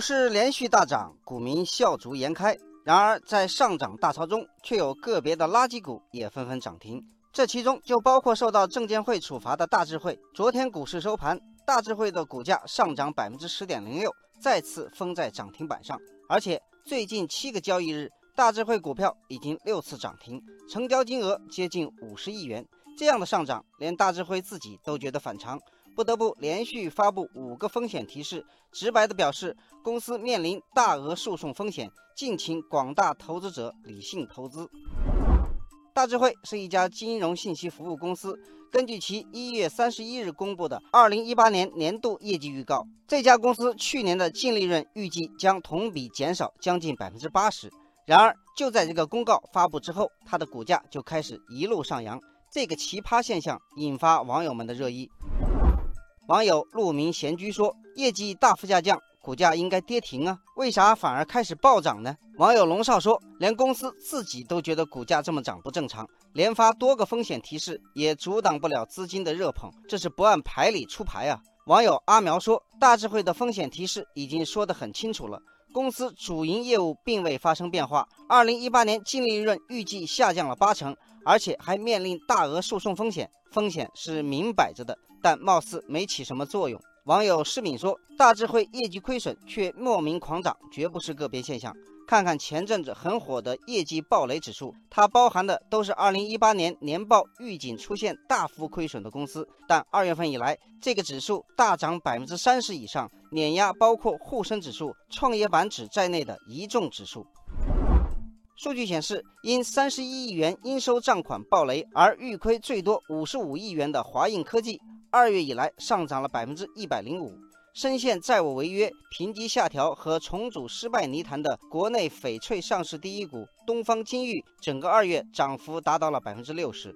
股市连续大涨，股民笑逐颜开。然而，在上涨大潮中，却有个别的垃圾股也纷纷涨停。这其中就包括受到证监会处罚的大智慧。昨天股市收盘，大智慧的股价上涨百分之十点零六，再次封在涨停板上。而且最近七个交易日，大智慧股票已经六次涨停，成交金额接近五十亿元。这样的上涨，连大智慧自己都觉得反常。不得不连续发布五个风险提示，直白地表示公司面临大额诉讼风险，敬请广大投资者理性投资。大智慧是一家金融信息服务公司，根据其一月三十一日公布的二零一八年年度业绩预告，这家公司去年的净利润预计将同比减少将近百分之八十。然而，就在这个公告发布之后，它的股价就开始一路上扬，这个奇葩现象引发网友们的热议。网友鹿鸣闲居说：“业绩大幅下降，股价应该跌停啊，为啥反而开始暴涨呢？”网友龙少说：“连公司自己都觉得股价这么涨不正常，连发多个风险提示也阻挡不了资金的热捧，这是不按牌理出牌啊。”网友阿苗说：“大智慧的风险提示已经说得很清楚了，公司主营业务并未发生变化，二零一八年净利润预计下降了八成，而且还面临大额诉讼风险，风险是明摆着的。”但貌似没起什么作用。网友施敏说：“大智慧业绩亏损却莫名狂涨，绝不是个别现象。看看前阵子很火的业绩暴雷指数，它包含的都是2018年年报预警出现大幅亏损的公司。但二月份以来，这个指数大涨百分之三十以上，碾压包括沪深指数、创业板指在内的一众指数。”数据显示，因三十一亿元应收账款暴雷而预亏最多五十五亿元的华映科技。二月以来上涨了百分之一百零五，深陷债务违约、评级下调和重组失败泥潭的国内翡翠上市第一股东方金玉，整个二月涨幅达到了百分之六十。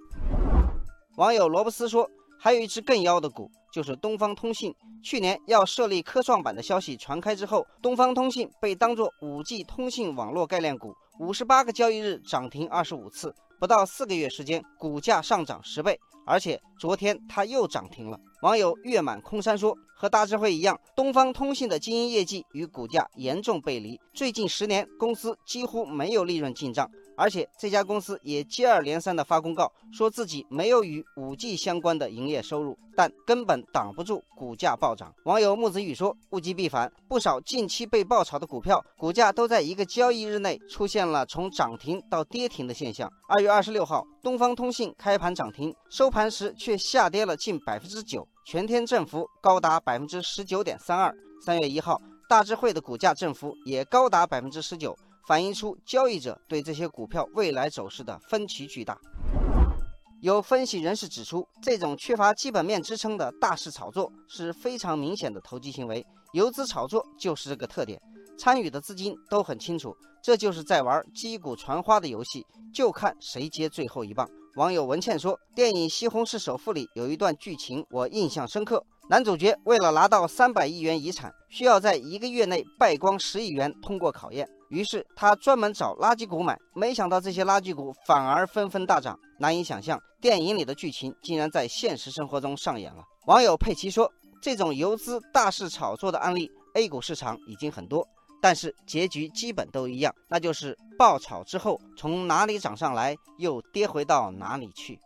网友罗布斯说，还有一只更妖的股，就是东方通信。去年要设立科创板的消息传开之后，东方通信被当作五 G 通信网络概念股，五十八个交易日涨停二十五次，不到四个月时间，股价上涨十倍。而且昨天它又涨停了。网友月满空山说：“和大智慧一样，东方通信的经营业绩与股价严重背离。最近十年，公司几乎没有利润进账。”而且这家公司也接二连三的发公告，说自己没有与五 G 相关的营业收入，但根本挡不住股价暴涨。网友木子雨说：“物极必反，不少近期被爆炒的股票，股价都在一个交易日内出现了从涨停到跌停的现象。二月二十六号，东方通信开盘涨停，收盘时却下跌了近百分之九，全天振幅高达百分之十九点三二。三月一号，大智慧的股价振幅也高达百分之十九。”反映出交易者对这些股票未来走势的分歧巨大。有分析人士指出，这种缺乏基本面支撑的大势炒作是非常明显的投机行为，游资炒作就是这个特点。参与的资金都很清楚，这就是在玩击鼓传花的游戏，就看谁接最后一棒。网友文倩说：“电影《西红柿首富》里有一段剧情我印象深刻，男主角为了拿到三百亿元遗产，需要在一个月内败光十亿元，通过考验。”于是他专门找垃圾股买，没想到这些垃圾股反而纷纷大涨，难以想象电影里的剧情竟然在现实生活中上演了。网友佩奇说：“这种游资大肆炒作的案例，A 股市场已经很多，但是结局基本都一样，那就是爆炒之后从哪里涨上来，又跌回到哪里去。”